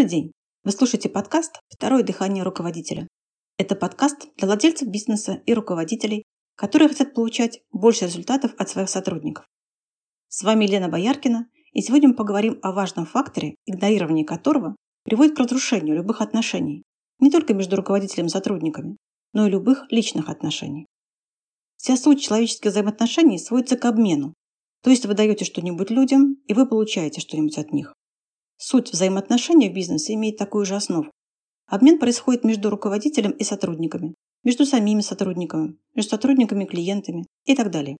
Добрый день! Вы слушаете подкаст «Второе дыхание руководителя». Это подкаст для владельцев бизнеса и руководителей, которые хотят получать больше результатов от своих сотрудников. С вами Елена Бояркина, и сегодня мы поговорим о важном факторе, игнорирование которого приводит к разрушению любых отношений, не только между руководителем и сотрудниками, но и любых личных отношений. Вся суть человеческих взаимоотношений сводится к обмену, то есть вы даете что-нибудь людям, и вы получаете что-нибудь от них. Суть взаимоотношений в бизнесе имеет такую же основу. Обмен происходит между руководителем и сотрудниками, между самими сотрудниками, между сотрудниками и клиентами и так далее.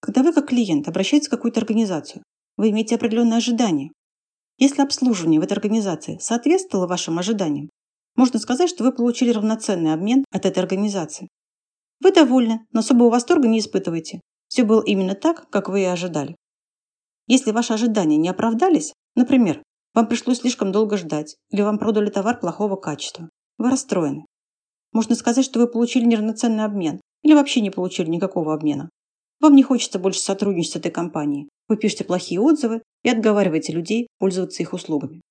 Когда вы как клиент обращаетесь в какую-то организацию, вы имеете определенные ожидания. Если обслуживание в этой организации соответствовало вашим ожиданиям, можно сказать, что вы получили равноценный обмен от этой организации. Вы довольны, но особого восторга не испытываете. Все было именно так, как вы и ожидали. Если ваши ожидания не оправдались, например, вам пришлось слишком долго ждать, или вам продали товар плохого качества. Вы расстроены. Можно сказать, что вы получили неравноценный обмен, или вообще не получили никакого обмена. Вам не хочется больше сотрудничать с этой компанией. Вы пишете плохие отзывы и отговариваете людей пользоваться их услугами.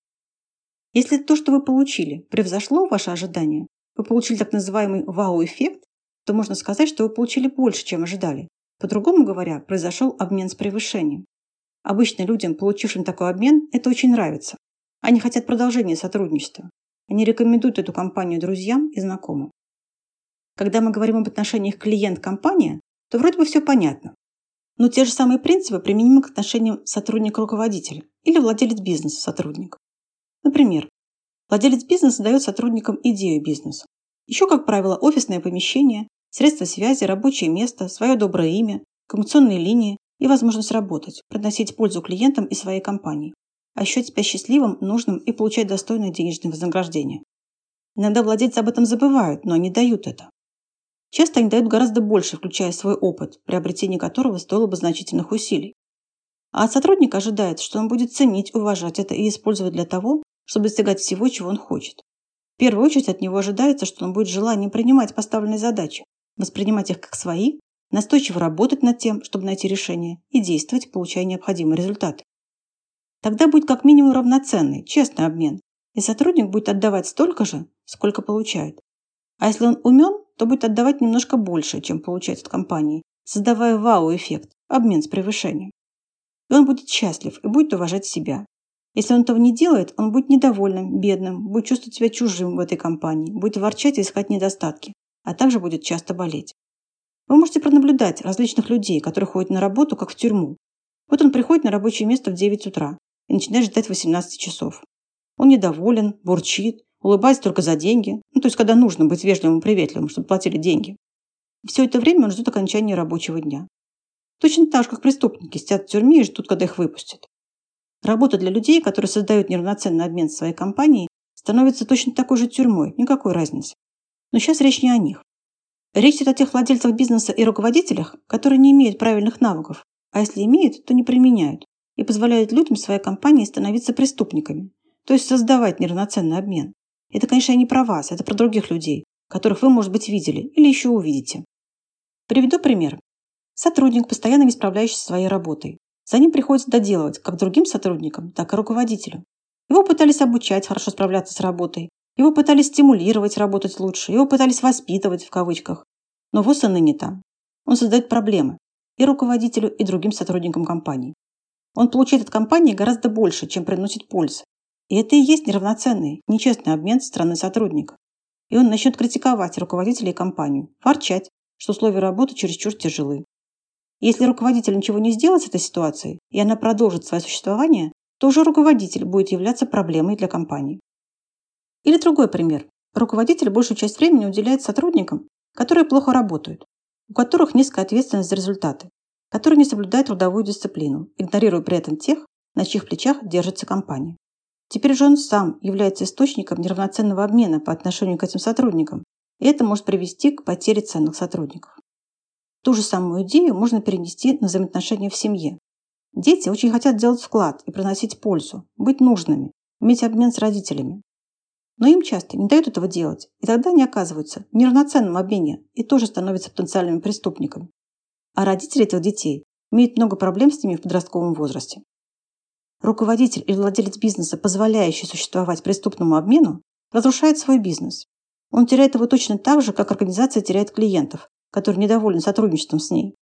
Если то, что вы получили, превзошло ваши ожидания, вы получили так называемый вау-эффект, то можно сказать, что вы получили больше, чем ожидали. По-другому говоря, произошел обмен с превышением. Обычно людям, получившим такой обмен, это очень нравится. Они хотят продолжения сотрудничества. Они рекомендуют эту компанию друзьям и знакомым. Когда мы говорим об отношениях клиент-компания, то вроде бы все понятно. Но те же самые принципы применимы к отношениям сотрудник-руководителя или владелец-бизнеса-сотрудник. Например, владелец бизнеса дает сотрудникам идею бизнеса. Еще, как правило, офисное помещение, средства связи, рабочее место, свое доброе имя, коммуникационные линии и возможность работать, приносить пользу клиентам и своей компании, а ощущать себя счастливым, нужным и получать достойное денежное вознаграждение. Иногда владельцы об этом забывают, но они дают это. Часто они дают гораздо больше, включая свой опыт, приобретение которого стоило бы значительных усилий. А от сотрудника ожидается, что он будет ценить, уважать это и использовать для того, чтобы достигать всего, чего он хочет. В первую очередь от него ожидается, что он будет желанием принимать поставленные задачи, воспринимать их как свои настойчиво работать над тем, чтобы найти решение, и действовать, получая необходимый результат. Тогда будет как минимум равноценный, честный обмен, и сотрудник будет отдавать столько же, сколько получает. А если он умен, то будет отдавать немножко больше, чем получает от компании, создавая вау-эффект, обмен с превышением. И он будет счастлив и будет уважать себя. Если он этого не делает, он будет недовольным, бедным, будет чувствовать себя чужим в этой компании, будет ворчать и искать недостатки, а также будет часто болеть. Вы можете пронаблюдать различных людей, которые ходят на работу, как в тюрьму. Вот он приходит на рабочее место в 9 утра и начинает ждать 18 часов. Он недоволен, бурчит, улыбается только за деньги. Ну, то есть, когда нужно быть вежливым и приветливым, чтобы платили деньги. Все это время он ждет окончания рабочего дня. Точно так же, как преступники сидят в тюрьме и ждут, когда их выпустят. Работа для людей, которые создают неравноценный обмен своей компанией, становится точно такой же тюрьмой, никакой разницы. Но сейчас речь не о них. Речь идет о тех владельцах бизнеса и руководителях, которые не имеют правильных навыков, а если имеют, то не применяют и позволяют людям своей компании становиться преступниками, то есть создавать неравноценный обмен. Это, конечно, не про вас, это про других людей, которых вы, может быть, видели или еще увидите. Приведу пример. Сотрудник, постоянно не справляющийся со своей работой. За ним приходится доделывать как другим сотрудникам, так и руководителю. Его пытались обучать хорошо справляться с работой, его пытались стимулировать работать лучше, его пытались воспитывать в кавычках. Но он и не там. Он создает проблемы и руководителю, и другим сотрудникам компании. Он получает от компании гораздо больше, чем приносит пользы. И это и есть неравноценный, нечестный обмен стороны сотрудника. И он начнет критиковать руководителя и компанию, ворчать, что условия работы чересчур тяжелы. Если руководитель ничего не сделает с этой ситуацией, и она продолжит свое существование, то уже руководитель будет являться проблемой для компании. Или другой пример. Руководитель большую часть времени уделяет сотрудникам, которые плохо работают, у которых низкая ответственность за результаты, которые не соблюдают трудовую дисциплину, игнорируя при этом тех, на чьих плечах держится компания. Теперь же он сам является источником неравноценного обмена по отношению к этим сотрудникам, и это может привести к потере ценных сотрудников. Ту же самую идею можно перенести на взаимоотношения в семье. Дети очень хотят делать вклад и приносить пользу, быть нужными, иметь обмен с родителями. Но им часто не дают этого делать, и тогда они оказываются в неравноценном обмене и тоже становятся потенциальными преступниками. А родители этих детей имеют много проблем с ними в подростковом возрасте. Руководитель или владелец бизнеса, позволяющий существовать преступному обмену, разрушает свой бизнес. Он теряет его точно так же, как организация теряет клиентов, которые недовольны сотрудничеством с ней.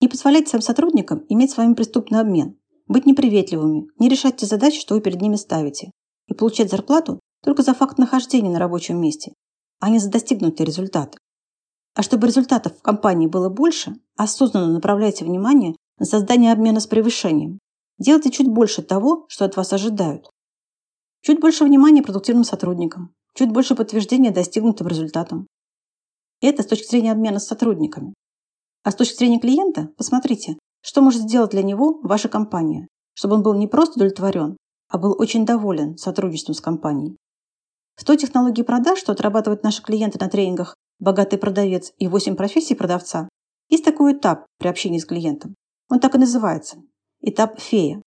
Не позволяйте своим сотрудникам иметь с вами преступный обмен, быть неприветливыми, не решать те задачи, что вы перед ними ставите, и получать зарплату только за факт нахождения на рабочем месте, а не за достигнутые результаты. А чтобы результатов в компании было больше, осознанно направляйте внимание на создание обмена с превышением. Делайте чуть больше того, что от вас ожидают. Чуть больше внимания продуктивным сотрудникам, чуть больше подтверждения достигнутым результатам. Это с точки зрения обмена с сотрудниками. А с точки зрения клиента, посмотрите, что может сделать для него ваша компания, чтобы он был не просто удовлетворен, а был очень доволен сотрудничеством с компанией. В той технологии продаж, что отрабатывают наши клиенты на тренингах «Богатый продавец» и «8 профессий продавца», есть такой этап при общении с клиентом. Он так и называется – этап фея.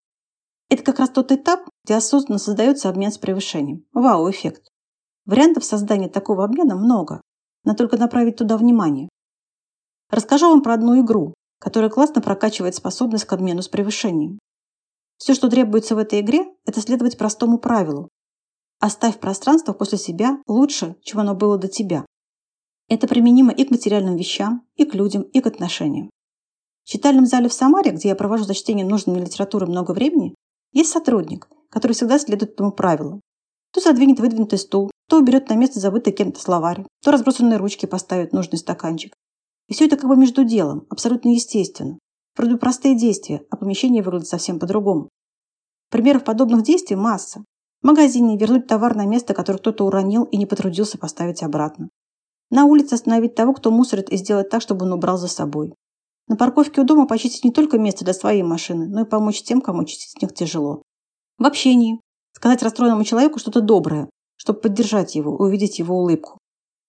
Это как раз тот этап, где осознанно создается обмен с превышением. Вау-эффект. Вариантов создания такого обмена много. Надо только направить туда внимание. Расскажу вам про одну игру, которая классно прокачивает способность к обмену с превышением. Все, что требуется в этой игре, это следовать простому правилу. Оставь пространство после себя лучше, чем оно было до тебя. Это применимо и к материальным вещам, и к людям, и к отношениям. В читальном зале в Самаре, где я провожу за чтением нужной мне литературы много времени, есть сотрудник, который всегда следует этому правилу. То задвинет выдвинутый стул, то уберет на место забытый кем-то словарь, то разбросанные ручки поставит нужный стаканчик. И все это как бы между делом, абсолютно естественно. Вроде простые действия, а помещение выглядит совсем по-другому. Примеров подобных действий масса. Магазине вернуть товар на место, которое кто-то уронил и не потрудился поставить обратно. На улице остановить того, кто мусорит, и сделать так, чтобы он убрал за собой. На парковке у дома почистить не только место для своей машины, но и помочь тем, кому чистить с них тяжело. В общении. Сказать расстроенному человеку что-то доброе, чтобы поддержать его и увидеть его улыбку.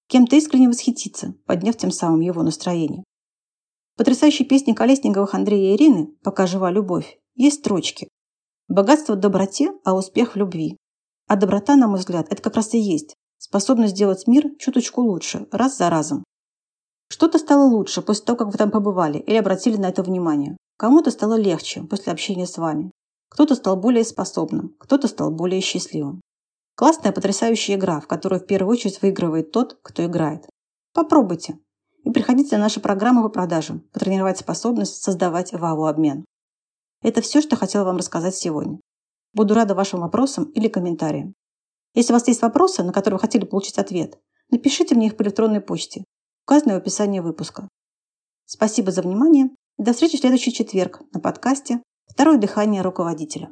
Кем-то искренне восхититься, подняв тем самым его настроение. В потрясающей песне Колесниковых Андрея и Ирины «Пока жива любовь» есть строчки. Богатство в доброте, а успех в любви. А доброта, на мой взгляд, это как раз и есть способность сделать мир чуточку лучше, раз за разом. Что-то стало лучше после того, как вы там побывали или обратили на это внимание. Кому-то стало легче после общения с вами. Кто-то стал более способным, кто-то стал более счастливым. Классная, потрясающая игра, в которую в первую очередь выигрывает тот, кто играет. Попробуйте. И приходите на наши программы по продажам, потренировать способность создавать вау-обмен. Это все, что хотела вам рассказать сегодня. Буду рада вашим вопросам или комментариям. Если у вас есть вопросы, на которые вы хотели получить ответ, напишите мне их по электронной почте, указанной в описании выпуска. Спасибо за внимание и до встречи в следующий четверг на подкасте «Второе дыхание руководителя».